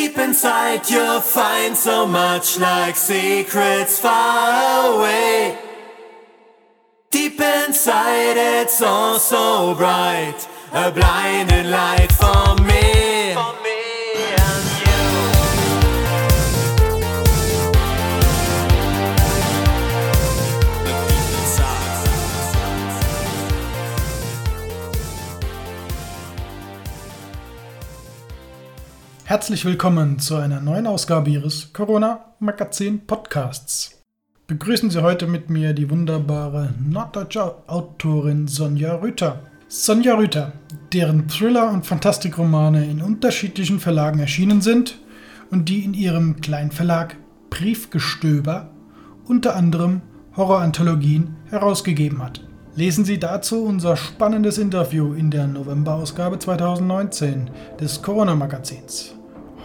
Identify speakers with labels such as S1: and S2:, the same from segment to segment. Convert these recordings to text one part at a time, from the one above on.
S1: Deep inside you'll find so much like secrets far away. Deep inside it's all so bright, a blinding light for me.
S2: Herzlich willkommen zu einer neuen Ausgabe Ihres Corona Magazin Podcasts. Begrüßen Sie heute mit mir die wunderbare norddeutsche Autorin Sonja Rüther. Sonja Rüther, deren Thriller und Fantastikromane in unterschiedlichen Verlagen erschienen sind und die in ihrem Kleinverlag Briefgestöber unter anderem Horroranthologien herausgegeben hat. Lesen Sie dazu unser spannendes Interview in der Novemberausgabe 2019 des Corona-Magazins.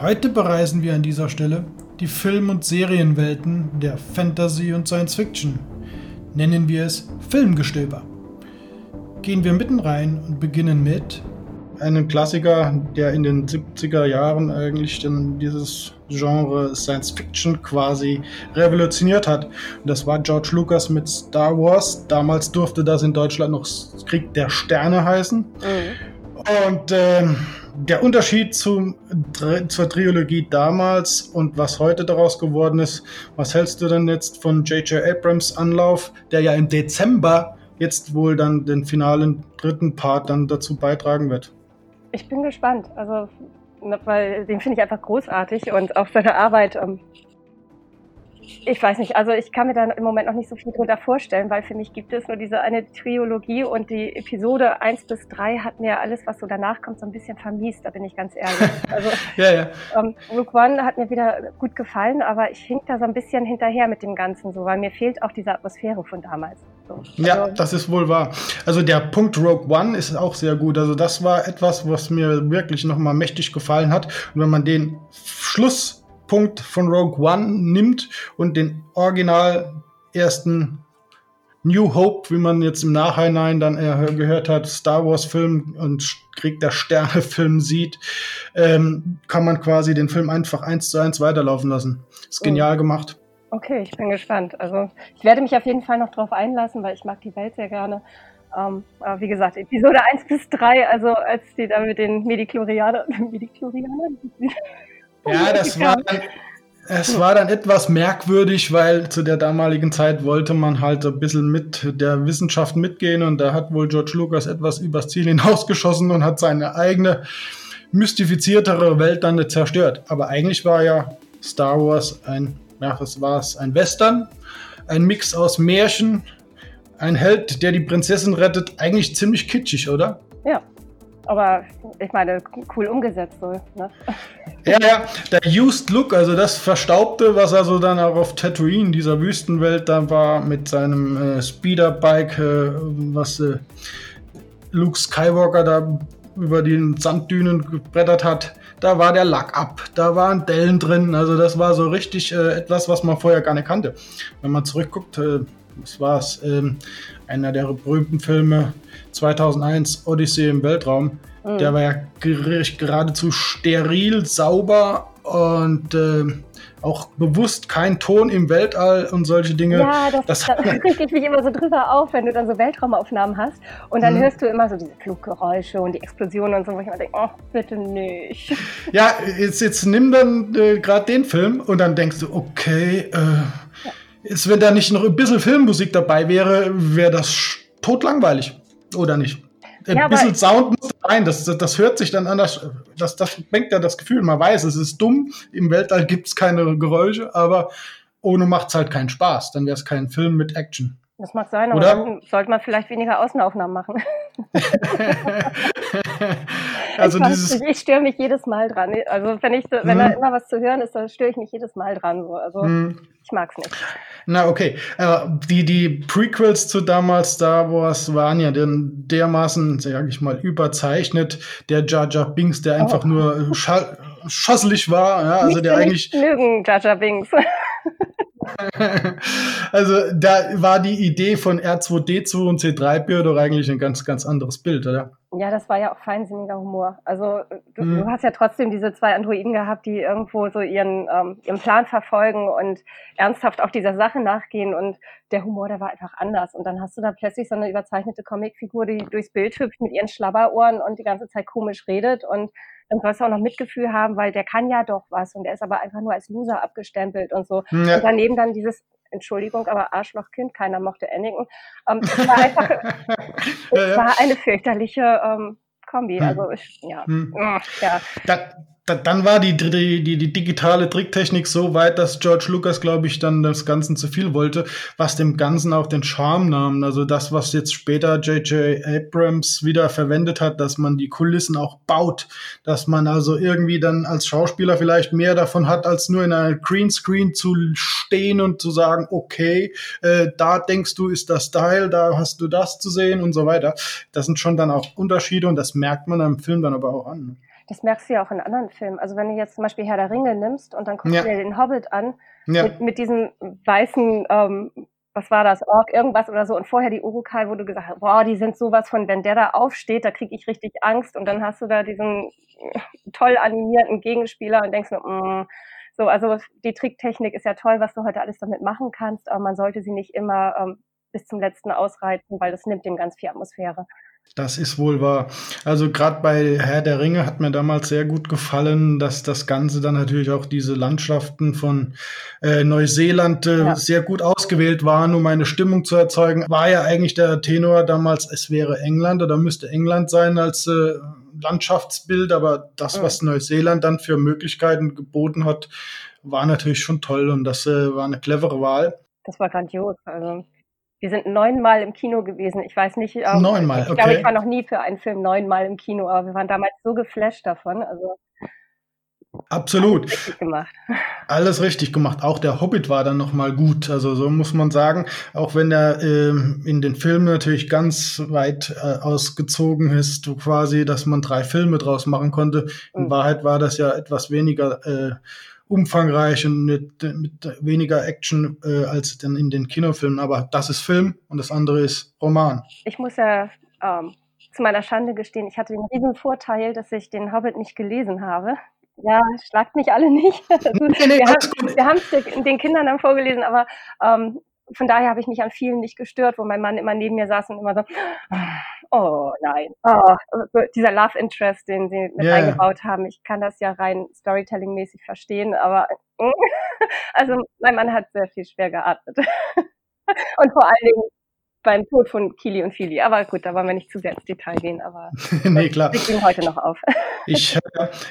S2: Heute bereisen wir an dieser Stelle die Film- und Serienwelten der Fantasy und Science Fiction. Nennen wir es Filmgestöber. Gehen wir mitten rein und beginnen mit einem Klassiker, der in den 70er Jahren eigentlich dann dieses Genre Science Fiction quasi revolutioniert hat. Und das war George Lucas mit Star Wars. Damals durfte das in Deutschland noch Krieg der Sterne heißen. Und ähm, der Unterschied zum, zur Trilogie damals und was heute daraus geworden ist, was hältst du denn jetzt von J.J. Abrams Anlauf, der ja im Dezember jetzt wohl dann den finalen dritten Part dann dazu beitragen wird?
S3: Ich bin gespannt, also ne, weil den finde ich einfach großartig und auch seine Arbeit. Ähm, ich weiß nicht, also ich kann mir da im Moment noch nicht so viel drunter vorstellen, weil für mich gibt es nur diese eine Trilogie und die Episode 1 bis 3 hat mir alles, was so danach kommt, so ein bisschen vermiest, da bin ich ganz ehrlich. Also
S2: Ja, ja.
S3: ähm, Rook One hat mir wieder gut gefallen, aber ich hink da so ein bisschen hinterher mit dem Ganzen so, weil mir fehlt auch diese Atmosphäre von damals. So.
S2: Ja,
S3: Also,
S2: das ist wohl wahr. Also der Punkt Rogue One ist auch sehr gut. Also das war etwas, was mir wirklich nochmal mächtig gefallen hat. Und wenn man den Schlusspunkt von Rogue One nimmt und den original ersten New Hope, wie man jetzt im Nachhinein dann gehört hat, Star Wars Film und Krieg der Sterne Film sieht, ähm, kann man quasi den Film einfach eins zu eins weiterlaufen lassen. Ist genial gemacht.
S3: Okay, ich bin gespannt. Also ich werde mich auf jeden Fall noch drauf einlassen, weil ich mag die Welt sehr gerne. Ähm, aber wie gesagt, Episode 1 bis 3, also als die da mit den Mediklorianern, Mediklorianern?
S2: Ja, das war, dann, es war dann etwas merkwürdig, weil zu der damaligen Zeit wollte man halt ein bisschen mit der Wissenschaft mitgehen und da hat wohl George Lucas etwas übers Ziel hinausgeschossen und hat seine eigene mystifiziertere Welt dann zerstört. Aber eigentlich war ja Star Wars ein, ja, was war es, ein Western, ein Mix aus Märchen, ein Held, der die Prinzessin rettet, eigentlich ziemlich kitschig, oder?
S3: Ja, aber ich meine, cool umgesetzt so. Ne?
S2: Ja, ja, der Used Look, also das Verstaubte, was er so dann auch auf Tatooine, dieser Wüstenwelt, da war mit seinem äh, Speederbike, äh, was äh, Luke Skywalker da über die Sanddünen gebrettert hat, da war der Lack ab, da waren Dellen drin, also das war so richtig äh, etwas, was man vorher gar nicht kannte. Wenn man zurückguckt, äh, was war es, ähm, einer der berühmten Filme 2001, Odyssee im Weltraum,
S3: Mhm.
S2: der war ja ger- geradezu steril, sauber und äh, auch bewusst kein Ton im Weltall und solche Dinge.
S3: Ja, das,
S2: das-
S3: da reg ich mich immer so drüber auf, wenn du dann so Weltraumaufnahmen hast und dann
S2: Mhm.
S3: hörst du immer so diese Fluggeräusche und die Explosionen und so, wo ich immer denke, oh, bitte nicht.
S2: Ja, jetzt, jetzt nimm dann äh, gerade den Film und dann denkst du, okay, äh, jetzt, wenn da nicht noch ein bisschen Filmmusik dabei wäre, wäre das totlangweilig. Oder nicht? Ein
S3: Ja,
S2: bisschen Sound muss rein, das, das, das hört sich dann anders, das, das bringt ja das Gefühl, man weiß, es ist dumm, im Weltall gibt es keine Geräusche, aber ohne macht es halt keinen Spaß, dann wäre es kein Film mit Action.
S3: Das mag sein, aber
S2: Oder?
S3: dann sollte man vielleicht weniger Außenaufnahmen machen.
S2: also
S3: ich,
S2: dieses,
S3: ich störe mich jedes Mal dran. Also wenn ich so, wenn da
S2: Hm.
S3: immer was zu hören ist, dann störe ich mich jedes Mal dran. So. Also
S2: Hm.
S3: ich mag's nicht.
S2: Na, okay. Aber die, die Prequels zu damals Star Wars waren ja dann dermaßen, sag ich mal, überzeichnet. Der Jar Jar Binks, der einfach
S3: Oh.
S2: nur äh, scha schosselig war, ja, also der eigentlich,
S3: mögen Jar Jar Binks.
S2: also da war die Idee von R2D2 und C3PO doch eigentlich ein ganz, ganz anderes Bild, oder?
S3: Ja, das war ja auch feinsinniger Humor. Also du, mhm. du, hast ja trotzdem diese zwei Androiden gehabt, die irgendwo so ihren, ähm, ihren Plan verfolgen und ernsthaft auch dieser Sache nachgehen und der Humor, der war einfach anders. Und dann hast du da plötzlich so eine überzeichnete Comicfigur, die durchs Bild hüpft mit ihren Schlabberohren und die ganze Zeit komisch redet und dann sollst du auch noch Mitgefühl haben, weil der kann ja doch was und der ist aber einfach nur als Loser abgestempelt und so. Ja. Und daneben dann dieses Entschuldigung, aber Arschlochkind, keiner mochte Anakin. Ähm, es war einfach, es war eine fürchterliche ähm, Kombi. Hm. Also ich, ja, hm.
S2: ja. Da, da, dann war die, die, die, die digitale Tricktechnik so weit, dass George Lucas, glaube ich, dann das Ganze zu viel wollte, was dem Ganzen auch den Charme nahm. Also das, was jetzt später J.J. Abrams wieder verwendet hat, dass man die Kulissen auch baut, dass man also irgendwie dann als Schauspieler vielleicht mehr davon hat, als nur in einer Greenscreen zu stehen und zu sagen, okay, äh, da denkst du, ist das Style, da hast du das zu sehen und so weiter. Das sind schon dann auch Unterschiede und das merkt man am Film dann aber auch an.
S3: Das merkst du ja auch in anderen Filmen. Also wenn du jetzt zum Beispiel Herr der Ringe nimmst und dann guckst ja. du dir den Hobbit an, ja. mit, mit diesem weißen, ähm, was war das, Ork, irgendwas oder so, und vorher die Urukai, wo du gesagt hast, boah, die sind sowas von, wenn der da aufsteht, da kriege ich richtig Angst und dann hast du da diesen toll animierten Gegenspieler und denkst nur, mm, so, also die Tricktechnik ist ja toll, was du heute alles damit machen kannst, aber man sollte sie nicht immer ähm, bis zum letzten ausreiten, weil das nimmt dem ganz viel Atmosphäre.
S2: Das ist wohl wahr. Also gerade bei Herr der Ringe hat mir damals sehr gut gefallen, dass das Ganze dann natürlich auch diese Landschaften von äh, Neuseeland äh, ja. sehr gut ausgewählt waren, um eine Stimmung zu erzeugen. War ja eigentlich der Tenor damals, es wäre England oder müsste England sein als äh, Landschaftsbild, aber das, was Neuseeland dann für Möglichkeiten geboten hat, war natürlich schon toll und das äh, war eine clevere Wahl.
S3: Das war grandios. Also wir sind neunmal im Kino gewesen. Ich weiß nicht.
S2: Ähm, neunmal,
S3: okay. Ich glaube, ich war noch nie für einen Film neunmal im Kino, aber wir waren damals so geflasht davon. Also
S2: Absolut. Alles richtig gemacht. Alles richtig gemacht. Auch der Hobbit war dann nochmal gut. Also so muss man sagen, auch wenn er äh, in den Filmen natürlich ganz weit äh, ausgezogen ist, quasi, dass man drei Filme draus machen konnte. In mhm. Wahrheit war das ja etwas weniger äh, umfangreich und mit, mit weniger Action äh, als dann in den Kinofilmen. Aber das ist Film und das andere ist Roman.
S3: Ich muss ja ähm, zu meiner Schande gestehen, ich hatte den riesen Vorteil, dass ich den Hobbit nicht gelesen habe. Ja, schlagt mich alle nicht. Also, nee, nee, wir haben es den Kindern dann vorgelesen, aber ähm, von daher habe ich mich an vielen nicht gestört, wo mein Mann immer neben mir saß und immer so, oh nein, oh, dieser Love Interest, den sie mit yeah. eingebaut haben. Ich kann das ja rein Storytelling-mäßig verstehen, aber also mein Mann hat sehr viel schwer geatmet. und vor allen Dingen beim Tod von Kili und Fili. Aber gut, da wollen wir nicht zu sehr ins Detail gehen, aber
S2: nee, klar.
S3: wir gehen heute noch auf.
S2: ich,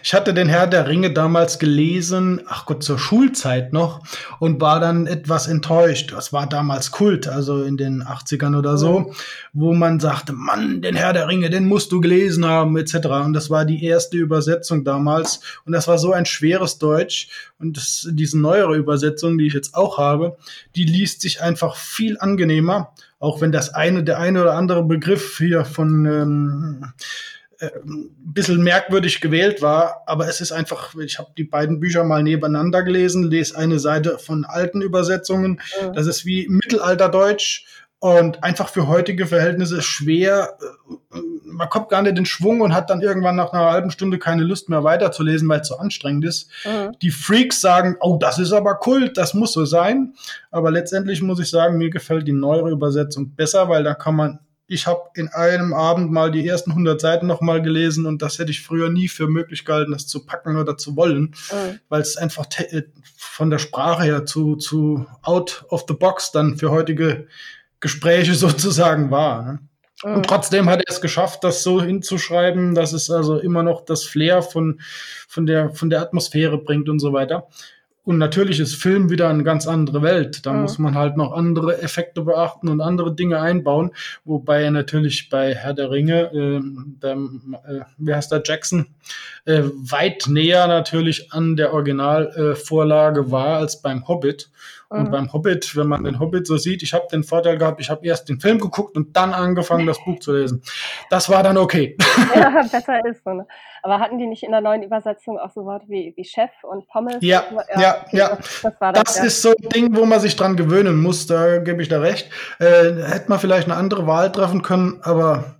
S2: ich hatte den Herr der Ringe damals gelesen, ach Gott, zur Schulzeit noch und war dann etwas enttäuscht. Das war damals Kult, also in den 80ern oder so, mhm. wo man sagte, Mann, den Herr der Ringe, den musst du gelesen haben, etc. Und das war die erste Übersetzung damals und das war so ein schweres Deutsch und das, diese neuere Übersetzung, die ich jetzt auch habe, die liest sich einfach viel angenehmer auch wenn das eine, der eine oder andere Begriff hier von ähm, äh, ein bisschen merkwürdig gewählt war, aber es ist einfach, ich habe die beiden Bücher mal nebeneinander gelesen, lese eine Seite von alten Übersetzungen, ja. das ist wie Mittelalterdeutsch und einfach für heutige Verhältnisse schwer. Äh, man kommt gar nicht in den Schwung und hat dann irgendwann nach einer halben Stunde keine Lust mehr weiterzulesen, weil es so anstrengend ist. Mhm. Die Freaks sagen, oh, das ist aber Kult, das muss so sein. Aber letztendlich muss ich sagen, mir gefällt die neuere Übersetzung besser, weil da kann man ich habe in einem Abend mal die ersten 100 Seiten noch mal gelesen und das hätte ich früher nie für möglich gehalten, das zu packen oder zu wollen, mhm. weil es einfach äh, von der Sprache her zu, zu out of the box dann für heutige Gespräche sozusagen war. Ne? Und mhm. trotzdem hat er es geschafft, das so hinzuschreiben, dass es also immer noch das Flair von, von, der, von der Atmosphäre bringt und so weiter. Und natürlich ist Film wieder eine ganz andere Welt. Da mhm. muss man halt noch andere Effekte beachten und andere Dinge einbauen. Wobei er natürlich bei Herr der Ringe, äh, der, äh, wie heißt der Jackson, äh, weit näher natürlich an der Originalvorlage war als beim Hobbit. Und beim Hobbit, wenn man den Hobbit so sieht, ich habe den Vorteil gehabt, ich habe erst den Film geguckt und dann angefangen, das Buch zu lesen. Das war dann okay.
S3: Ja, besser ist so. Ne? Aber hatten die nicht in der neuen Übersetzung auch so Worte wie, wie Chef und Pommes?
S2: Ja, ja, okay, ja. Das, das, das, das ja. ist so ein Ding, wo man sich dran gewöhnen muss, da gebe ich da recht. Äh, hätte man vielleicht eine andere Wahl treffen können, aber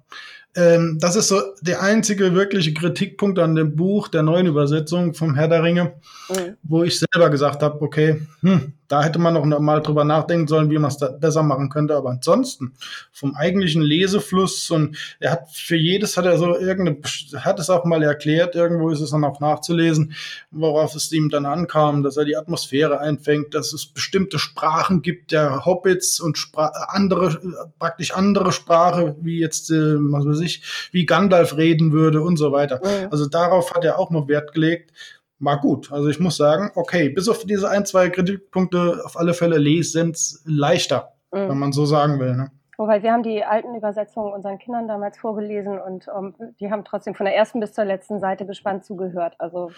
S2: ähm, das ist so der einzige wirkliche Kritikpunkt an dem Buch der neuen Übersetzung vom Herr der Ringe, mhm. wo ich selber gesagt habe, okay, hm, da hätte man noch mal drüber nachdenken sollen, wie man es besser machen könnte. Aber ansonsten vom eigentlichen Lesefluss und er hat für jedes hat er so irgendeine, hat es auch mal erklärt, irgendwo ist es dann auch nachzulesen, worauf es ihm dann ankam, dass er die Atmosphäre einfängt, dass es bestimmte Sprachen gibt, der Hobbits und Spra andere, praktisch andere Sprache, wie jetzt, äh, was weiß ich, wie Gandalf reden würde und so weiter. Also darauf hat er auch noch Wert gelegt war gut. Also ich muss sagen, okay, bis auf diese ein, zwei Kritikpunkte auf alle Fälle lesens leichter, mhm. wenn man so sagen will. Ne?
S3: Wobei wir haben die alten Übersetzungen unseren Kindern damals vorgelesen und um, ähm, die haben trotzdem von der ersten bis zur letzten Seite gespannt zugehört. Also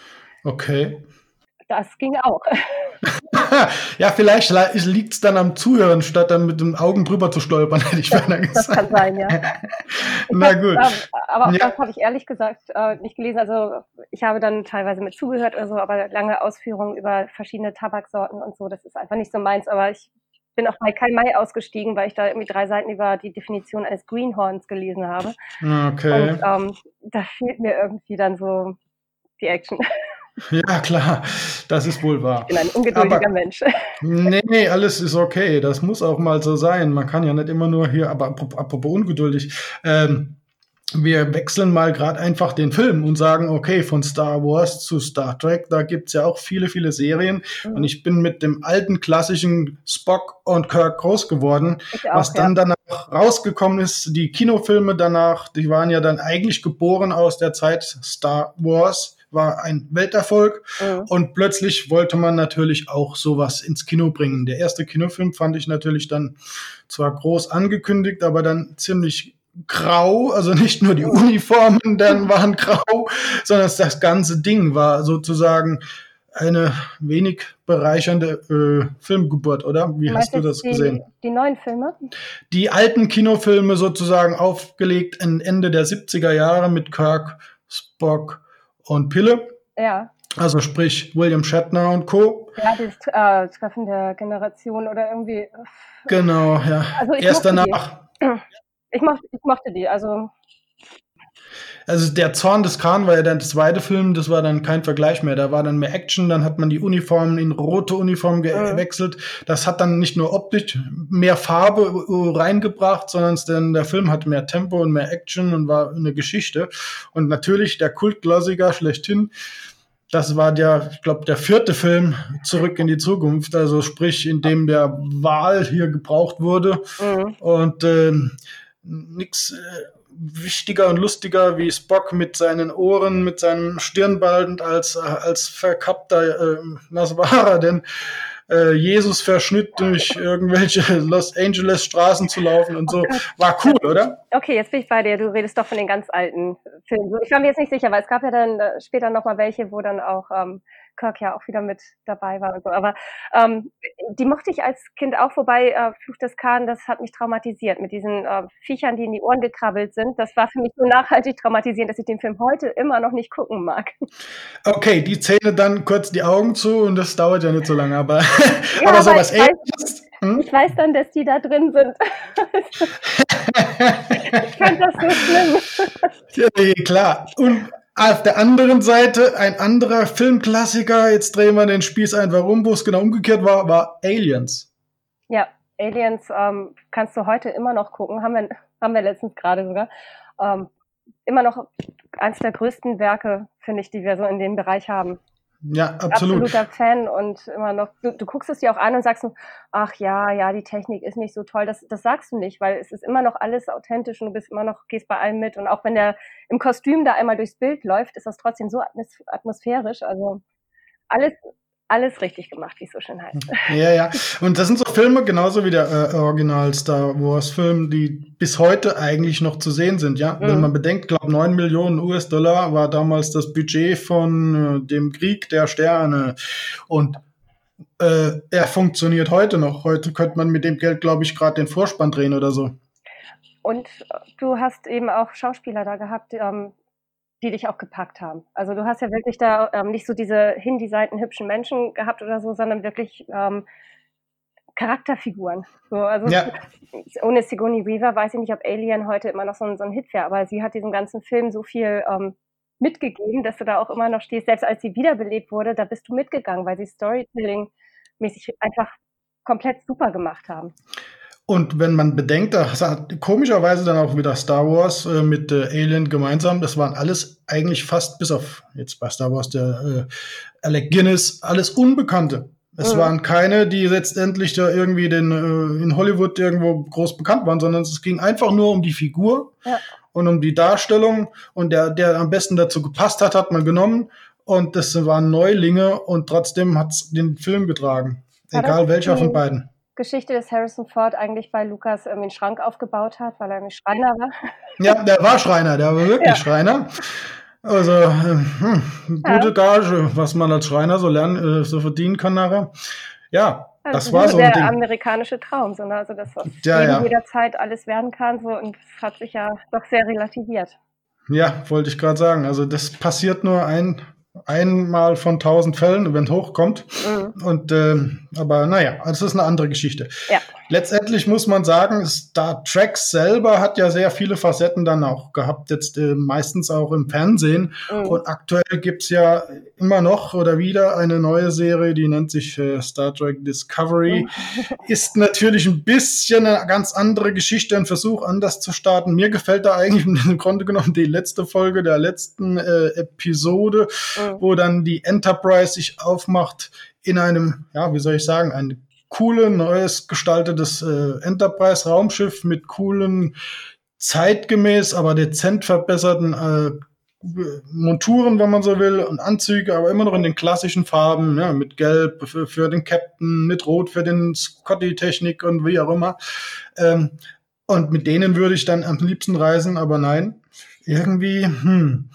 S2: okay.
S3: Das ging auch.
S2: ja, vielleicht liegt es dann am Zuhören, statt dann mit den Augen drüber zu stolpern, hätte ich
S3: beinahe gesagt. Das kann sein, ja.
S2: Na gut.
S3: aber auch ja. das habe ich ehrlich gesagt äh, nicht gelesen. Also ich habe dann teilweise mit zugehört oder so, aber lange Ausführungen über verschiedene Tabaksorten und so, das ist einfach nicht so meins. Aber ich bin auch bei Kai Mai ausgestiegen, weil ich da irgendwie drei Seiten über die Definition eines Greenhorns gelesen habe.
S2: Okay.
S3: Und ähm, da fehlt mir irgendwie dann so die Action.
S2: Ja, klar, das ist wohl wahr.
S3: Ich bin ein ungeduldiger aber, Mensch.
S2: Nee, nee, alles ist okay. Das muss auch mal so sein. Man kann ja nicht immer nur hier, aber apropos ungeduldig, ähm, wir wechseln mal gerade einfach den Film und sagen, okay, von Star Wars zu Star Trek, da gibt's ja auch viele, viele Serien. Mhm. Und ich bin mit dem alten klassischen Spock und Kirk groß geworden. Auch, was dann ja. danach rausgekommen ist, die Kinofilme danach, die waren ja dann eigentlich geboren aus der Zeit Star Wars war ein Welterfolg mhm. und plötzlich wollte man natürlich auch sowas ins Kino bringen. Der erste Kinofilm fand ich natürlich dann zwar groß angekündigt, aber dann ziemlich grau, also nicht nur die Uniformen dann waren grau, sondern das ganze Ding war sozusagen eine wenig bereichernde äh, Filmgeburt, oder? Wie hast du das
S3: die,
S2: gesehen?
S3: Die neuen Filme?
S2: Die alten Kinofilme sozusagen aufgelegt Ende der 70er Jahre mit Kirk, Spock, und Pille.
S3: Ja.
S2: Also sprich William Shatner und Co.
S3: Ja, das äh, Treffen der Generation oder irgendwie.
S2: Genau, ja. Also Erst danach.
S3: Die. Ich, mochte, ich mochte die, also.
S2: Also der Zorn des Khan war ja dann der zweite Film, das war dann kein Vergleich mehr. Da war dann mehr Action, dann hat man die Uniformen in rote Uniformen gewechselt. Mhm. Das hat dann nicht nur optisch mehr Farbe reingebracht, sondern denn der Film hatte mehr Tempo und mehr Action und war eine Geschichte. Und natürlich der Kultklassiker schlechthin. Das war der, ich glaube, der vierte Film zurück in die Zukunft, also sprich, in dem der Wahl hier gebraucht wurde. Mhm. Und äh, nix äh, wichtiger und lustiger wie Spock mit seinen Ohren, mit seinem Stirnband als, als verkappter äh, Nasvara, denn äh, Jesus verschnitt durch irgendwelche Los Angeles Straßen zu laufen und so. War cool, oder?
S3: Okay, jetzt bin ich bei dir. Du redest doch von den ganz alten Filmen. Ich war mir jetzt nicht sicher, weil es gab ja dann äh, später noch mal welche, wo dann auch ähm, Kirk ja auch wieder mit dabei war und so. Aber ähm, die mochte ich als Kind auch, wobei äh, Fluch des Kahn, das hat mich traumatisiert mit diesen äh, Viechern, die in die Ohren gekrabbelt sind. Das war für mich so nachhaltig traumatisierend, dass ich den Film heute immer noch nicht gucken mag.
S2: Okay, die Zähne dann kurz die Augen zu und das dauert ja nicht so lange, aber, ja, aber sowas
S3: ähnliches. Hm? Ich weiß dann, dass die da drin sind. ich fand das so schlimm.
S2: Ja, nee, klar. Und auf der anderen Seite ein anderer Filmklassiker, jetzt drehen wir den Spieß einfach um, wo es genau umgekehrt war, war Aliens.
S3: Ja, Aliens ähm, kannst du heute immer noch gucken, haben wir, haben wir letztens gerade sogar. Ähm, immer noch eines der größten Werke, finde ich, die wir so in dem Bereich haben.
S2: Ja, absolut.
S3: Absoluter Fan und immer noch, du, du guckst es dir auch an und sagst, ach ja, ja, die Technik ist nicht so toll. Das, das sagst du nicht, weil es ist immer noch alles authentisch und du bist immer noch, gehst bei allem mit. Und auch wenn der im Kostüm da einmal durchs Bild läuft, ist das trotzdem so atmosphärisch. Also alles, alles richtig gemacht, wie es so schön heißt.
S2: Ja, ja. Und das sind so Filme, genauso wie der äh, Original Star Wars Film, die bis heute eigentlich noch zu sehen sind, ja. Mhm. Wenn man bedenkt, glaube 9 Millionen US-Dollar war damals das Budget von äh, dem Krieg der Sterne. Und äh, er funktioniert heute noch. Heute könnte man mit dem Geld, glaube ich, gerade den Vorspann drehen oder so.
S3: Und du hast eben auch Schauspieler da gehabt, ähm, die dich auch gepackt haben. Also du hast ja wirklich da ähm, nicht so diese hindesignten hübschen Menschen gehabt oder so, sondern wirklich ähm, Charakterfiguren. So, also ja. ohne Sigourney Weaver weiß ich nicht, ob Alien heute immer noch so ein, so ein Hit wäre, aber sie hat diesem ganzen Film so viel ähm, mitgegeben, dass du da auch immer noch stehst. Selbst als sie wiederbelebt wurde, da bist du mitgegangen, weil sie Storytelling-mäßig einfach komplett super gemacht haben.
S2: Und wenn man bedenkt, da hat komischerweise dann auch wieder Star Wars äh, mit äh, Alien gemeinsam, das waren alles eigentlich fast bis auf jetzt bei Star Wars der äh, Alec Guinness, alles Unbekannte. Es mhm. waren keine, die letztendlich da irgendwie den, äh, in Hollywood irgendwo groß bekannt waren, sondern es ging einfach nur um die Figur ja. und um die Darstellung. Und der, der am besten dazu gepasst hat, hat man genommen. Und das waren Neulinge und trotzdem hat es den Film getragen. Egal welcher von beiden.
S3: Geschichte, dass Harrison Ford eigentlich bei Lukas irgendwie einen Schrank aufgebaut hat, weil er nämlich Schreiner war.
S2: Ja, der war Schreiner, der war wirklich ja. Schreiner. Also, ähm, hm, gute ja. Gage, was man als Schreiner so lernen, äh, so verdienen kann nachher. Ja, also das war so
S3: der Ding. amerikanische Traum, sondern also das, was ja, ja. jederzeit alles werden kann, so und das hat sich ja doch sehr relativiert.
S2: Ja, wollte ich gerade sagen. Also das passiert nur ein einmal von tausend Fällen, wenn es hochkommt. Mhm. Und äh, aber naja, das ist eine andere Geschichte. Ja. Letztendlich muss man sagen, Star Trek selber hat ja sehr viele Facetten dann auch gehabt, jetzt äh, meistens auch im Fernsehen. Mhm. Und aktuell gibt's ja immer noch oder wieder eine neue Serie, die nennt sich äh, Star Trek Discovery. Mhm. Ist natürlich ein bisschen eine ganz andere Geschichte, ein Versuch anders zu starten. Mir gefällt da eigentlich im Grunde genommen die letzte Folge der letzten äh, Episode, mhm. wo dann die Enterprise sich aufmacht in einem, ja, wie soll ich sagen, ein coole, neues gestaltetes äh, Enterprise-Raumschiff mit coolen, zeitgemäß, aber dezent verbesserten äh, Monturen, wenn man so will, und Anzüge, aber immer noch in den klassischen Farben, ja, mit Gelb für, für den Captain, mit Rot für den Scotty-Technik und wie auch immer. Ähm, und mit denen würde ich dann am liebsten reisen, aber nein, irgendwie, hm,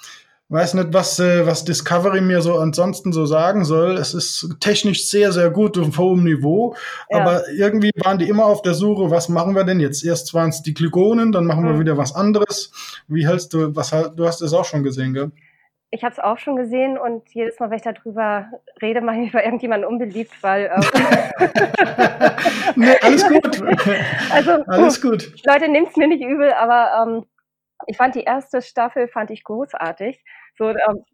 S2: weiß nicht, was, äh, was Discovery mir so ansonsten so sagen soll. Es ist technisch sehr, sehr gut auf hohem Niveau, ja. aber irgendwie waren die immer auf der Suche, was machen wir denn jetzt? Erst waren es die Klingonen, dann machen mhm. wir wieder was anderes. Wie hältst du, was du hast es auch schon gesehen, gell?
S3: Ich habe es auch schon gesehen und jedes Mal, wenn ich darüber rede, mache ich mich bei irgendjemandem unbeliebt, weil. Ähm
S2: nee, alles gut. also, alles gut.
S3: Leute, nimmt's mir nicht übel, aber ähm, ich fand die erste Staffel fand ich großartig. So, ähm,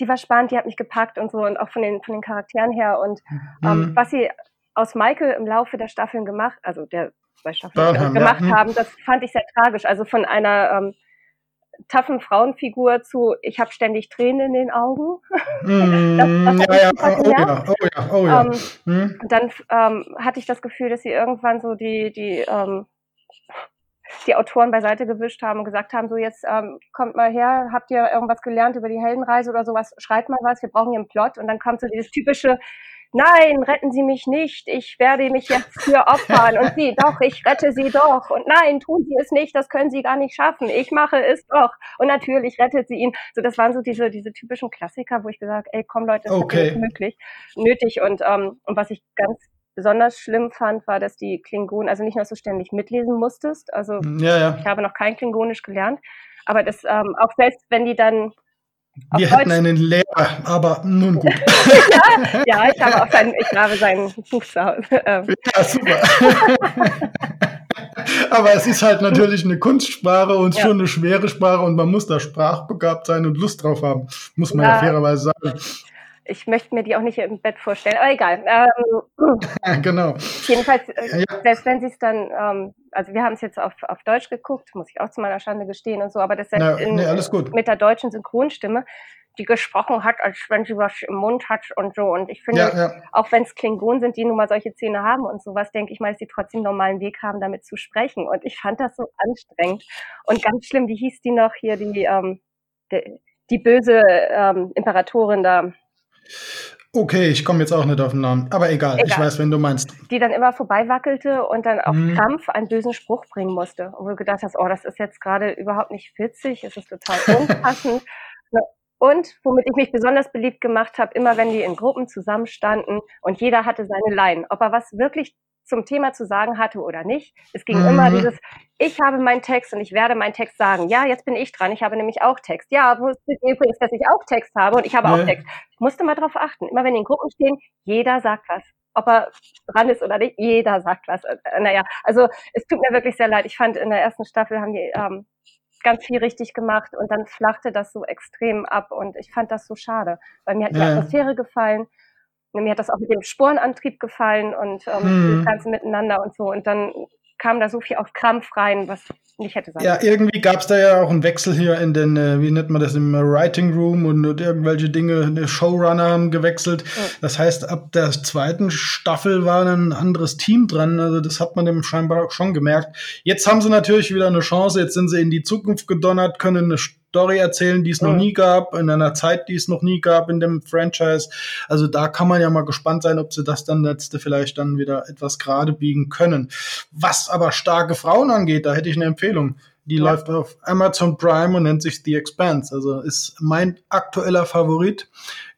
S3: die war spannend, die hat mich gepackt und so und auch von den, von den Charakteren her. Und ähm, mhm. was sie aus Michael im Laufe der Staffeln gemacht, also der zwei Staffeln Burnham, gemacht ja. Mhm. haben, das fand ich sehr tragisch. Also von einer ähm, taffen Frauenfigur zu, ich habe ständig Tränen in den Augen. Mm, das, das ja, ja. Oh, ja, oh ja, oh ja. Ähm, hm. Dann ähm, hatte ich das Gefühl, dass sie irgendwann so die, die ähm, die Autoren beiseite gewischt haben und gesagt haben, so jetzt ähm, kommt mal her, habt ihr irgendwas gelernt über die Heldenreise oder sowas, schreibt mal was, wir brauchen hier einen Plot. Und dann kommt so dieses typische, nein, retten Sie mich nicht, ich werde mich jetzt hier opfern. Und Sie, doch, ich rette Sie doch. Und nein, tun Sie es nicht, das können Sie gar nicht schaffen, ich mache es doch. Und natürlich rettet sie ihn. So, das waren so diese, diese typischen Klassiker, wo ich gesagt, ey, komm Leute, das okay. ist möglich, nötig. Und, ähm, und was ich ganz besonders schlimm fand, war, dass die Klingonen, also nicht nur, dass du ständig mitlesen musstest, also ja, ja. ich habe noch kein Klingonisch gelernt, aber das ähm, auch selbst, wenn die dann
S2: wir hätten einen Lehrer, aber nun gut.
S3: ja, ja, ich habe auch sein, ich habe sein Buch zu Hause. Ähm. Ja, super.
S2: aber es ist halt natürlich eine Kunstsprache und ja. schon eine schwere Sprache und man muss da sprachbegabt sein und Lust drauf haben, muss man ja, ja fairerweise sagen
S3: ich möchte mir die auch nicht im Bett vorstellen, aber egal. Ähm,
S2: genau.
S3: Jedenfalls, äh, ja. selbst wenn sie es dann, ähm, also wir haben es jetzt auf, auf Deutsch geguckt, muss ich auch zu meiner Schande gestehen und so, aber das
S2: Na, in, nee, alles gut.
S3: mit der deutschen Synchronstimme, die gesprochen hat, als wenn sie was im Mund hat und so. Und ich finde, ja, ja. auch wenn es Klingonen sind, die nun mal solche Zähne haben und sowas, denke ich mal, dass die trotzdem normalen Weg haben, damit zu sprechen. Und ich fand das so anstrengend. Und ganz schlimm, wie hieß die noch hier, die, ähm, die, die böse ähm, Imperatorin da?
S2: Okay, ich komme jetzt auch nicht auf den Namen, aber egal, egal, ich weiß, wenn du meinst.
S3: Die dann immer vorbei wackelte und dann auf hm. Kampf einen bösen Spruch bringen musste. Und wo du gedacht hast, oh, das ist jetzt gerade überhaupt nicht witzig, es ist total unpassend. Und womit ich mich besonders beliebt gemacht habe, immer wenn die in Gruppen zusammenstanden und jeder hatte seine Line, ob er was wirklich zum Thema zu sagen hatte oder nicht. Es ging mhm. immer dieses, ich habe meinen Text und ich werde meinen Text sagen. Ja, jetzt bin ich dran. Ich habe nämlich auch Text. Ja, wo ist übrigens, dass ich auch Text habe und ich habe ja. auch Text. Ich musste mal darauf achten. Immer wenn die in Gruppen stehen, jeder sagt was. Ob er dran ist oder nicht, jeder sagt was. Äh, naja, also es tut mir wirklich sehr leid. Ich fand, in der ersten Staffel haben die ähm, ganz viel richtig gemacht und dann flachte das so extrem ab und ich fand das so schade, weil mir hat die ja. Atmosphäre gefallen. Mir hat das auch mit dem Sporenantrieb gefallen und ähm, hm. das Ganze miteinander und so. Und dann kam da so viel auf Krampf rein, was nicht hätte sein
S2: Ja, irgendwie gab es da ja auch einen Wechsel hier in den, äh, wie nennt man das, im Writing Room und, und irgendwelche Dinge, die Showrunner haben gewechselt. Ja. Das heißt, ab der zweiten Staffel war ein anderes Team dran. Also das hat man dem scheinbar auch schon gemerkt. Jetzt haben sie natürlich wieder eine Chance. Jetzt sind sie in die Zukunft gedonnert, können eine Story erzählen, die es noch nie gab, in einer Zeit, die es noch nie gab in dem Franchise. Also da kann man ja mal gespannt sein, ob sie das dann letzte vielleicht dann wieder etwas gerade biegen können. Was aber starke Frauen angeht, da hätte ich eine Empfehlung. Die ja. läuft auf Amazon Prime und nennt sich The Expanse. Also ist mein aktueller Favorit.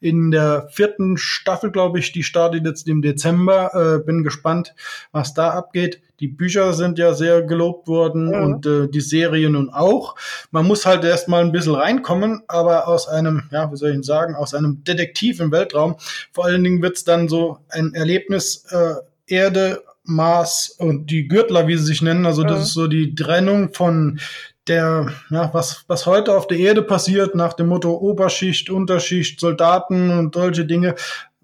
S2: In der vierten Staffel, glaube ich, die startet jetzt im Dezember. Äh, bin gespannt, was da abgeht. Die Bücher sind ja sehr gelobt worden ja. und äh, die Serie nun auch. Man muss halt erstmal ein bisschen reinkommen, aber aus einem, ja, wie soll ich sagen, aus einem Detektiv im Weltraum. Vor allen Dingen wird's dann so ein Erlebnis äh, Erde Mars und die Gürtler, wie sie sich nennen. Also das ja. ist so die Trennung von der, ja, was, was heute auf der Erde passiert, nach dem Motto Oberschicht, Unterschicht, Soldaten und solche Dinge,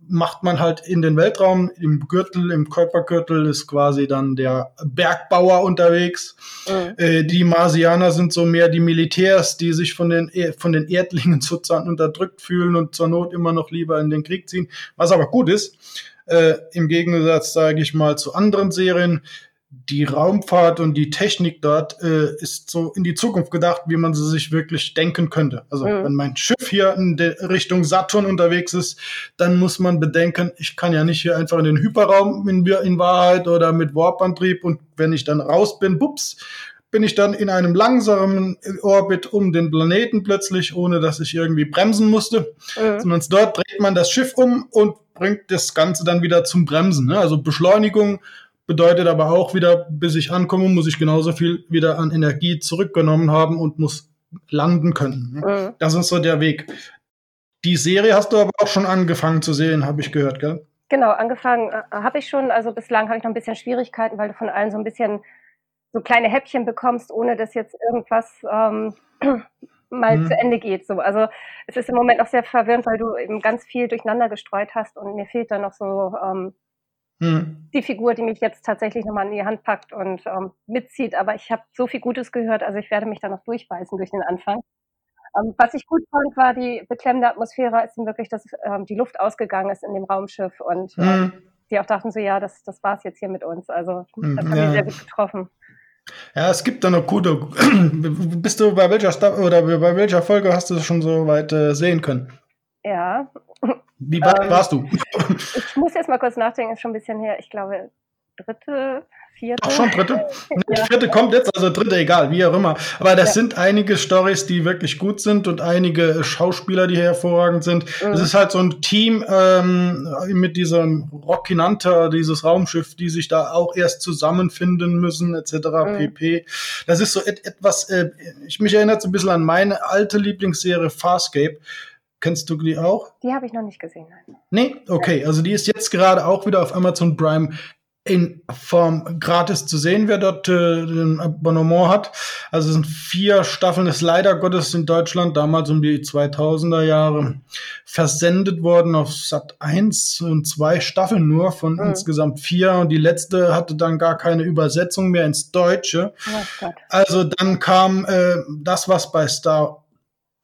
S2: macht man halt in den Weltraum. Im Gürtel, im Körpergürtel ist quasi dann der Bergbauer unterwegs. Mhm. Äh, die Marsianer sind so mehr die Militärs, die sich von den, von den Erdlingen sozusagen unterdrückt fühlen und zur Not immer noch lieber in den Krieg ziehen. Was aber gut ist. Äh, Im Gegensatz, sage ich mal, zu anderen Serien. Die Raumfahrt und die Technik dort äh, ist so in die Zukunft gedacht, wie man sie sich wirklich denken könnte. Also mhm. wenn mein Schiff hier in Richtung Saturn unterwegs ist, dann muss man bedenken, ich kann ja nicht hier einfach in den Hyperraum in, in Wahrheit oder mit Warp-Antrieb und wenn ich dann raus bin, bups, bin ich dann in einem langsamen Orbit um den Planeten plötzlich, ohne dass ich irgendwie bremsen musste. Mhm. Sondern dort dreht man das Schiff um und bringt das Ganze dann wieder zum Bremsen. Ne? Also Beschleunigung bedeutet aber auch wieder, bis ich ankomme, muss ich genauso viel wieder an Energie zurückgenommen haben und muss landen können. Ne? Mhm. Das ist so der Weg. Die Serie hast du aber auch schon angefangen zu sehen, habe ich gehört, gell?
S3: Genau, angefangen äh, habe ich schon. Also bislang habe ich noch ein bisschen Schwierigkeiten, weil du von allen so ein bisschen so kleine Häppchen bekommst, ohne dass jetzt irgendwas ähm, mal mhm. zu Ende geht. So. Also es ist im Moment noch sehr verwirrend, weil du eben ganz viel durcheinander gestreut hast und mir fehlt da noch so ähm, mhm. die Figur, die mich jetzt tatsächlich nochmal in die Hand packt und ähm, mitzieht. Aber ich habe so viel Gutes gehört, also ich werde mich da noch durchbeißen durch den Anfang. Ähm, was ich gut fand, war die beklemmende Atmosphäre, als wirklich dass ähm, die Luft ausgegangen ist in dem Raumschiff und ähm, mhm. die auch dachten so, ja, das, das war es jetzt hier mit uns. Also das hat ja. mich sehr gut getroffen.
S2: Ja, es gibt da noch gute. Bist du bei welcher Sta oder bei welcher Folge hast du das schon so weit äh, sehen können?
S3: Ja.
S2: Wie weit ähm, warst du?
S3: ich muss jetzt mal kurz nachdenken, ist schon ein bisschen her. Ich glaube, dritte, vierte.
S2: Ach schon, dritte? Die vierte kommt jetzt, also dritte, egal, wie auch immer. Aber das ja. sind einige Stories, die wirklich gut sind und einige Schauspieler, die hervorragend sind. Es mhm. ist halt so ein Team ähm, mit diesem Rockinanta, dieses Raumschiff, die sich da auch erst zusammenfinden müssen, etc. Mhm. pp. Das ist so et etwas, äh, ich mich erinnert so ein bisschen an meine alte Lieblingsserie Farscape. Kennst du die auch?
S3: Die habe ich noch nicht gesehen. Nein.
S2: Nee? Okay, also die ist jetzt gerade auch wieder auf Amazon Prime in Form gratis zu sehen, wer dort äh, ein Abonnement hat. Also es sind vier Staffeln, ist leider Gottes in Deutschland damals um die 2000er Jahre versendet worden auf Sat 1 und zwei Staffeln nur von mhm. insgesamt vier und die letzte hatte dann gar keine Übersetzung mehr ins Deutsche. Oh also dann kam äh, das, was bei Star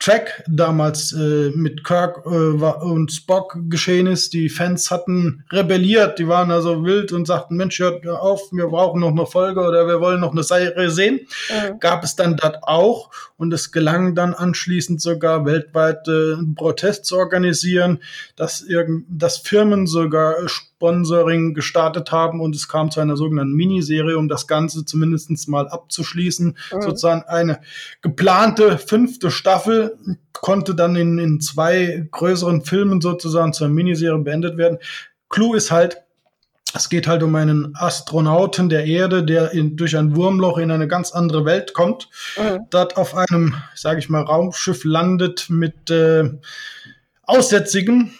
S2: Track damals äh, mit Kirk äh, und Spock geschehen ist. Die Fans hatten rebelliert, die waren also wild und sagten, Mensch, hört auf, wir brauchen noch eine Folge oder wir wollen noch eine Serie sehen. Mhm. Gab es dann das auch und es gelang dann anschließend sogar weltweit äh, einen Protest zu organisieren, dass, irgend, dass Firmen sogar Sponsoring gestartet haben und es kam zu einer sogenannten Miniserie, um das Ganze zumindest mal abzuschließen. Mhm. Sozusagen eine geplante fünfte Staffel konnte dann in, in zwei größeren Filmen sozusagen zur Miniserie beendet werden. Clou ist halt, es geht halt um einen Astronauten der Erde, der in, durch ein Wurmloch in eine ganz andere Welt kommt, mhm. dort auf einem, sage ich mal, Raumschiff landet mit äh, Aussätzigen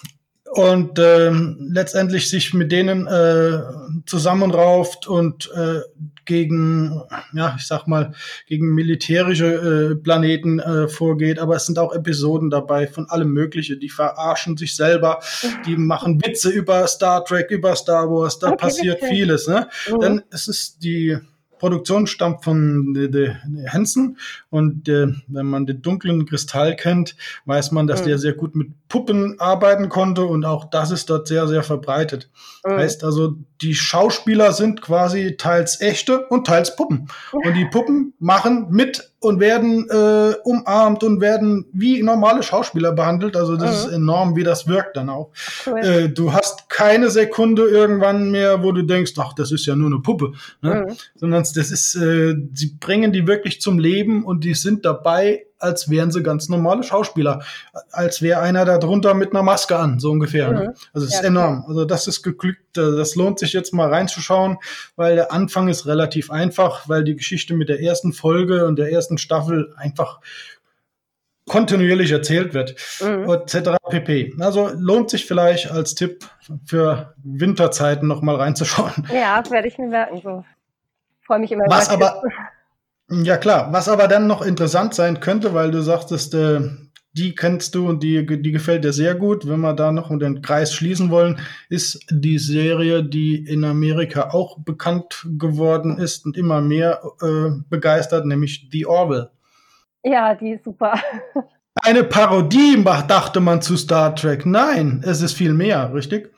S2: und äh, letztendlich sich mit denen äh, zusammenrauft und äh, gegen, ja, ich sag mal, gegen militärische äh, Planeten äh, vorgeht. Aber es sind auch Episoden dabei von allem Mögliche. Die verarschen sich selber, die machen Witze über Star Trek, über Star Wars. Da okay, passiert okay. vieles. Ne? Mhm. Denn es ist die Produktion stammt von de, de Hansen und äh, wenn man den dunklen Kristall kennt, weiß man, dass mhm. der sehr gut mit Puppen arbeiten konnte und auch das ist dort sehr, sehr verbreitet. Mhm. Heißt also, die Schauspieler sind quasi teils echte und teils Puppen. Und die Puppen machen mit und werden äh, umarmt und werden wie normale Schauspieler behandelt. Also das mhm. ist enorm, wie das wirkt dann auch. Cool. Äh, du hast keine Sekunde irgendwann mehr, wo du denkst, ach, das ist ja nur eine Puppe. Ne? Mhm. Sondern das ist, äh, sie bringen die wirklich zum Leben und die sind dabei als wären sie ganz normale Schauspieler. Als wäre einer da drunter mit einer Maske an, so ungefähr. Ne? Mhm. Also es ja, ist enorm. Also das ist geglückt. Äh, das lohnt sich jetzt mal reinzuschauen, weil der Anfang ist relativ einfach, weil die Geschichte mit der ersten Folge und der ersten Staffel einfach kontinuierlich erzählt wird, mhm. etc. pp. Also lohnt sich vielleicht als Tipp für Winterzeiten noch mal reinzuschauen.
S3: Ja, werde ich mir merken. So. Freue mich immer.
S2: Was aber, ja klar, was aber dann noch interessant sein könnte, weil du sagtest, äh, die kennst du und die, die gefällt dir sehr gut. Wenn wir da noch den Kreis schließen wollen, ist die Serie, die in Amerika auch bekannt geworden ist und immer mehr äh, begeistert, nämlich The Orville.
S3: Ja, die ist super.
S2: Eine Parodie, dachte man zu Star Trek. Nein, es ist viel mehr, richtig?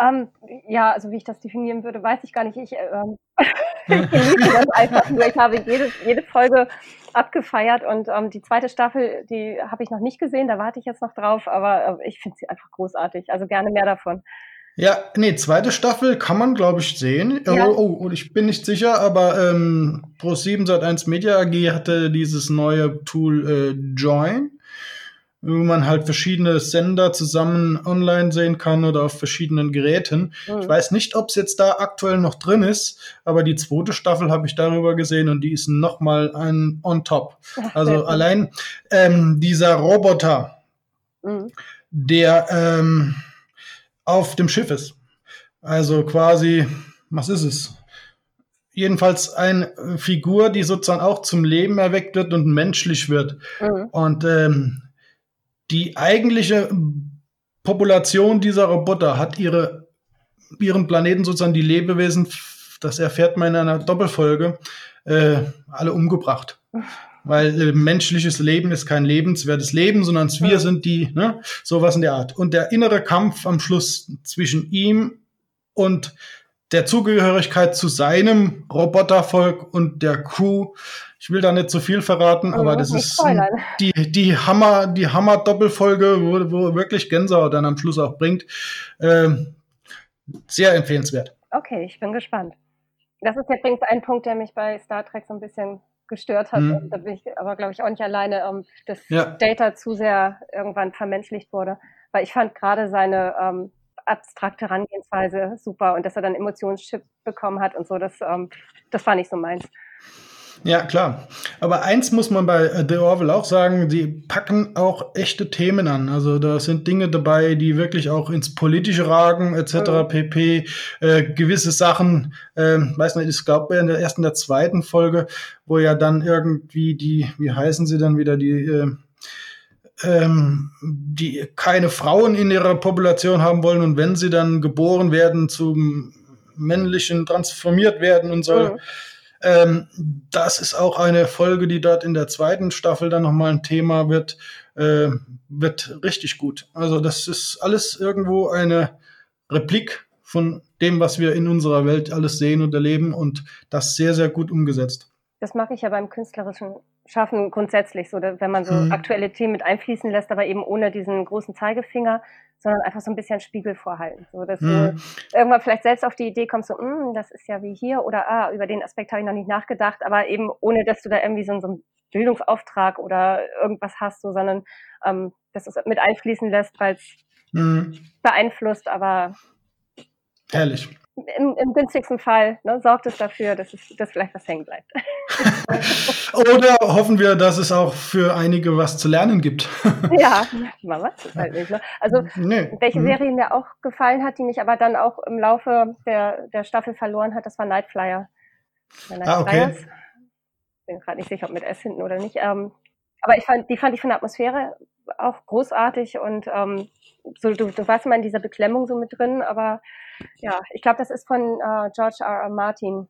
S3: Ähm, ja, also wie ich das definieren würde, weiß ich gar nicht. Ich, ähm, ich das einfach nur. Ich habe jede, jede Folge abgefeiert und ähm, die zweite Staffel, die habe ich noch nicht gesehen, da warte ich jetzt noch drauf, aber äh, ich finde sie einfach großartig. Also gerne mehr davon.
S2: Ja, nee, zweite Staffel kann man, glaube ich, sehen. Ja. Oh, oh, ich bin nicht sicher, aber ähm, Pro7 Sat1 Media AG hatte dieses neue Tool äh, Join wo man halt verschiedene Sender zusammen online sehen kann oder auf verschiedenen Geräten. Mhm. Ich weiß nicht, ob es jetzt da aktuell noch drin ist, aber die zweite Staffel habe ich darüber gesehen und die ist noch mal ein on top. Also allein ähm, dieser Roboter, mhm. der ähm, auf dem Schiff ist. Also quasi, was ist es? jedenfalls eine Figur, die sozusagen auch zum Leben erweckt wird und menschlich wird. Mhm. Und ähm, die eigentliche Population dieser Roboter hat ihre, ihren Planeten sozusagen die Lebewesen, das erfährt man in einer Doppelfolge, äh, alle umgebracht. Weil äh, menschliches Leben ist kein lebenswertes Leben, sondern wir sind die, ne, sowas in der Art. Und der innere Kampf am Schluss zwischen ihm und der Zugehörigkeit zu seinem Robotervolk und der Crew. Ich will da nicht zu viel verraten, oh, aber das ist spoilern. die, die Hammer, die Hammer-Doppelfolge, wo, wo wirklich Gänsehaut dann am Schluss auch bringt. Ähm, sehr empfehlenswert.
S3: Okay, ich bin gespannt. Das ist übrigens ein Punkt, der mich bei Star Trek so ein bisschen gestört hat. Mhm. Da bin ich aber, glaube ich, auch nicht alleine, um, dass ja. Data zu sehr irgendwann vermenschlicht wurde. Weil ich fand gerade seine ähm, abstrakte Herangehensweise super und dass er dann Emotionschip bekommen hat und so, das, ähm, das war nicht so meins.
S2: Ja, klar. Aber eins muss man bei äh, The Orville auch sagen, die packen auch echte Themen an. Also da sind Dinge dabei, die wirklich auch ins Politische ragen, etc. Mhm. pp. Äh, gewisse Sachen, äh, weiß nicht, ich glaube in der ersten, der zweiten Folge, wo ja dann irgendwie die, wie heißen sie dann wieder, die äh, ähm, die keine Frauen in ihrer Population haben wollen und wenn sie dann geboren werden, zum männlichen transformiert werden und so. Mhm. Ähm, das ist auch eine Folge, die dort in der zweiten Staffel dann nochmal ein Thema wird, äh, wird richtig gut. Also das ist alles irgendwo eine Replik von dem, was wir in unserer Welt alles sehen und erleben und das sehr, sehr gut umgesetzt.
S3: Das mag ich ja beim künstlerischen Schaffen grundsätzlich so, wenn man so mhm. aktuelle Themen mit einfließen lässt, aber eben ohne diesen großen Zeigefinger, sondern einfach so ein bisschen Spiegel vorhalten. So, dass mhm. du irgendwann vielleicht selbst auf die Idee kommst, so, mm, das ist ja wie hier oder ah, über den Aspekt habe ich noch nicht nachgedacht, aber eben ohne, dass du da irgendwie so, so ein Bildungsauftrag oder irgendwas hast, so, sondern ähm, dass du es mit einfließen lässt, weil es mhm. beeinflusst, aber
S2: Herrlich
S3: im, im günstigsten Fall ne, sorgt es dafür, dass, es, dass vielleicht was hängen bleibt.
S2: Oder hoffen wir, dass es auch für einige was zu lernen gibt.
S3: ja, man weiß es halt nicht. Ne? Also, nee. welche mhm. Serie mir auch gefallen hat, die mich aber dann auch im Laufe der, der Staffel verloren hat, das war Nightflyer.
S2: Night ah, okay. Flyers.
S3: Bin gerade nicht sicher, ob mit S hinten oder nicht. Ähm, aber ich fand, die fand ich von der Atmosphäre auch großartig und ähm, so, du, du warst immer in dieser Beklemmung so mit drin, aber ja, ich glaube, das ist von äh, George R. R. Martin.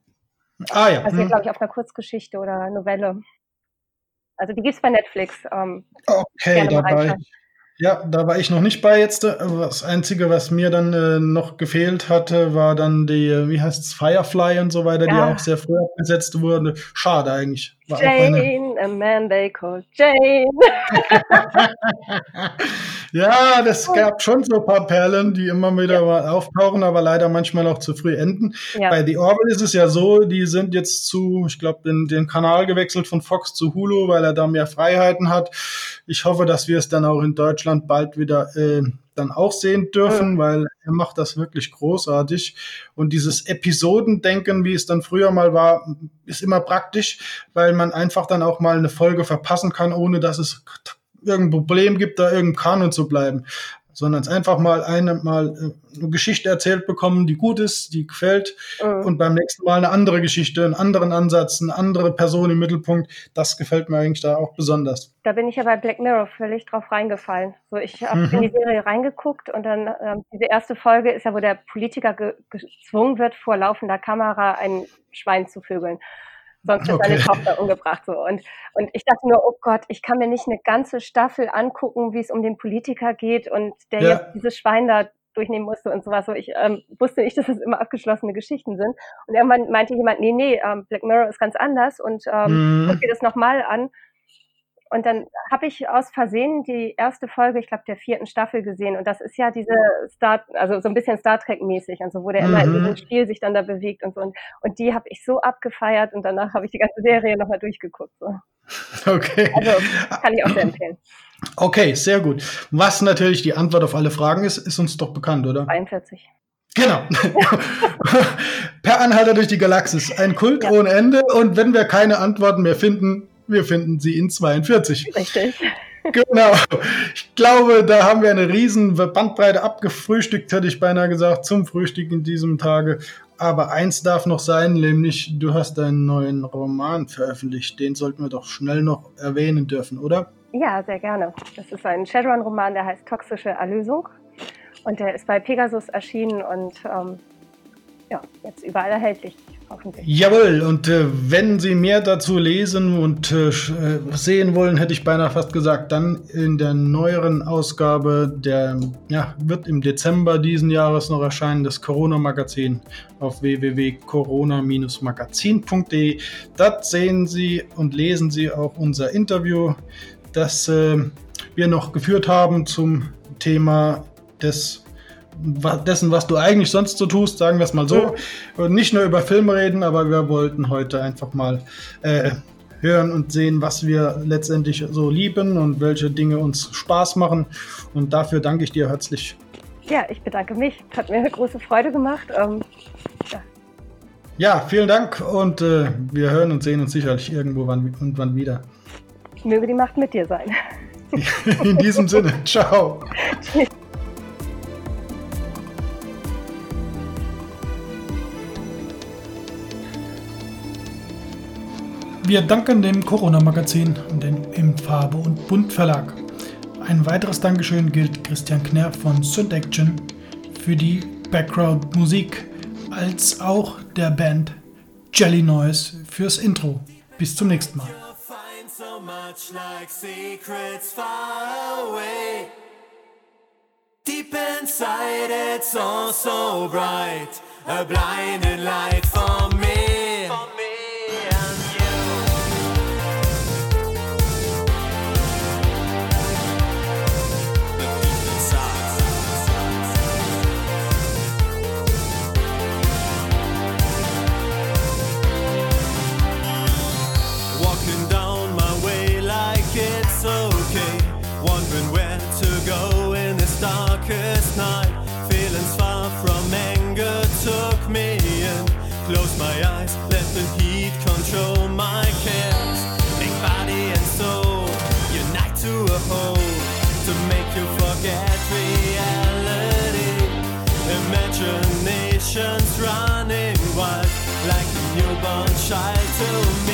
S2: Ah ja.
S3: Also, hm. glaube ich, auf einer Kurzgeschichte oder Novelle. Also die gibt es bei Netflix. Ähm,
S2: okay, dabei. Ja, da war ich noch nicht bei jetzt. Das Einzige, was mir dann äh, noch gefehlt hatte, war dann die, äh, wie heißt es, Firefly und so weiter, ja. die auch sehr früh abgesetzt wurde. Schade eigentlich.
S3: War Jane, a man they call Jane.
S2: ja, das gab schon so ein paar Perlen, die immer wieder ja. auftauchen, aber leider manchmal auch zu früh enden. Ja. Bei The Orville ist es ja so, die sind jetzt zu, ich glaube, den, den Kanal gewechselt von Fox zu Hulu, weil er da mehr Freiheiten hat. Ich hoffe, dass wir es dann auch in Deutschland bald wieder äh, dann auch sehen dürfen, mhm. weil er macht das wirklich großartig. Und dieses Episodendenken, wie es dann früher mal war, ist immer praktisch, weil man einfach dann auch mal eine Folge verpassen kann, ohne dass es irgendein Problem gibt, da irgendein Kanon zu bleiben sondern es einfach mal eine mal äh, eine Geschichte erzählt bekommen, die gut ist, die gefällt mhm. und beim nächsten Mal eine andere Geschichte, einen anderen Ansatz, eine andere Person im Mittelpunkt. Das gefällt mir eigentlich da auch besonders.
S3: Da bin ich ja bei Black Mirror völlig drauf reingefallen. So, ich habe mhm. in die Serie reingeguckt und dann ähm, diese erste Folge ist ja, wo der Politiker ge gezwungen wird, vor laufender Kamera ein Schwein zu vögeln sonst wird okay. seine Tochter umgebracht. So. Und, und ich dachte nur, oh Gott, ich kann mir nicht eine ganze Staffel angucken, wie es um den Politiker geht und der ja. jetzt dieses Schwein da durchnehmen musste und sowas. So, ich ähm, wusste nicht, dass das immer abgeschlossene Geschichten sind. Und irgendwann meinte jemand, nee, nee, ähm, Black Mirror ist ganz anders und ähm, mhm. guck dir das nochmal an. Und dann habe ich aus Versehen die erste Folge, ich glaube, der vierten Staffel gesehen. Und das ist ja diese Star, also so ein bisschen Star Trek-mäßig, also wo der mhm. immer in mhm. diesem Spiel sich dann da bewegt und so. Und, und die habe ich so abgefeiert und danach habe ich die ganze Serie nochmal durchgeguckt. So.
S2: Okay.
S3: Also kann ich auch sehr empfehlen.
S2: Okay, sehr gut. Was natürlich die Antwort auf alle Fragen ist, ist uns doch bekannt, oder?
S3: 41.
S2: Genau. per Anhalter durch die Galaxis. Ein Kult ja. ohne Ende. Und wenn wir keine Antworten mehr finden, wir finden sie in 42.
S3: Richtig.
S2: Genau. Ich glaube, da haben wir eine riesen Bandbreite abgefrühstückt, hätte ich beinahe gesagt, zum Frühstück in diesem Tage. Aber eins darf noch sein, nämlich du hast einen neuen Roman veröffentlicht. Den sollten wir doch schnell noch erwähnen dürfen, oder?
S3: Ja, sehr gerne. Das ist ein Shadowrun-Roman, der heißt Toxische Erlösung. Und der ist bei Pegasus erschienen und ähm, ja, jetzt überall erhältlich
S2: hoffentlich. Jawohl, und äh, wenn Sie mehr dazu lesen und äh, sehen wollen, hätte ich beinahe fast gesagt, dann in der neueren Ausgabe, der ja, wird im Dezember diesen Jahres noch erscheinen, das Corona-Magazin auf www.corona-magazin.de. Dort sehen Sie und lesen Sie auch unser Interview, das äh, wir noch geführt haben zum Thema des dessen, was du eigentlich sonst so tust, sagen wir es mal so. Und nicht nur über Filme reden, aber wir wollten heute einfach mal äh, hören und sehen, was wir letztendlich so lieben und welche Dinge uns Spaß machen. Und dafür danke ich dir herzlich.
S3: Ja, ich bedanke mich. Hat mir eine große Freude gemacht. Ähm,
S2: ja. ja. vielen Dank und äh, wir hören und sehen uns sicherlich irgendwo wann, und wann wieder.
S3: Möge die Macht mit dir sein.
S2: In diesem Sinne, ciao. Tschüss. Wir danken dem Corona-Magazin und dem im Farbe und Bunt Verlag. Ein weiteres Dankeschön gilt Christian Knerr von Synth Action für die Background-Musik, als auch der Band Jelly Noise fürs Intro. Bis zum nächsten Mal. Deep inside it's all so bright, a blinding light for me.
S1: Imagination's running wild like a newborn child to me.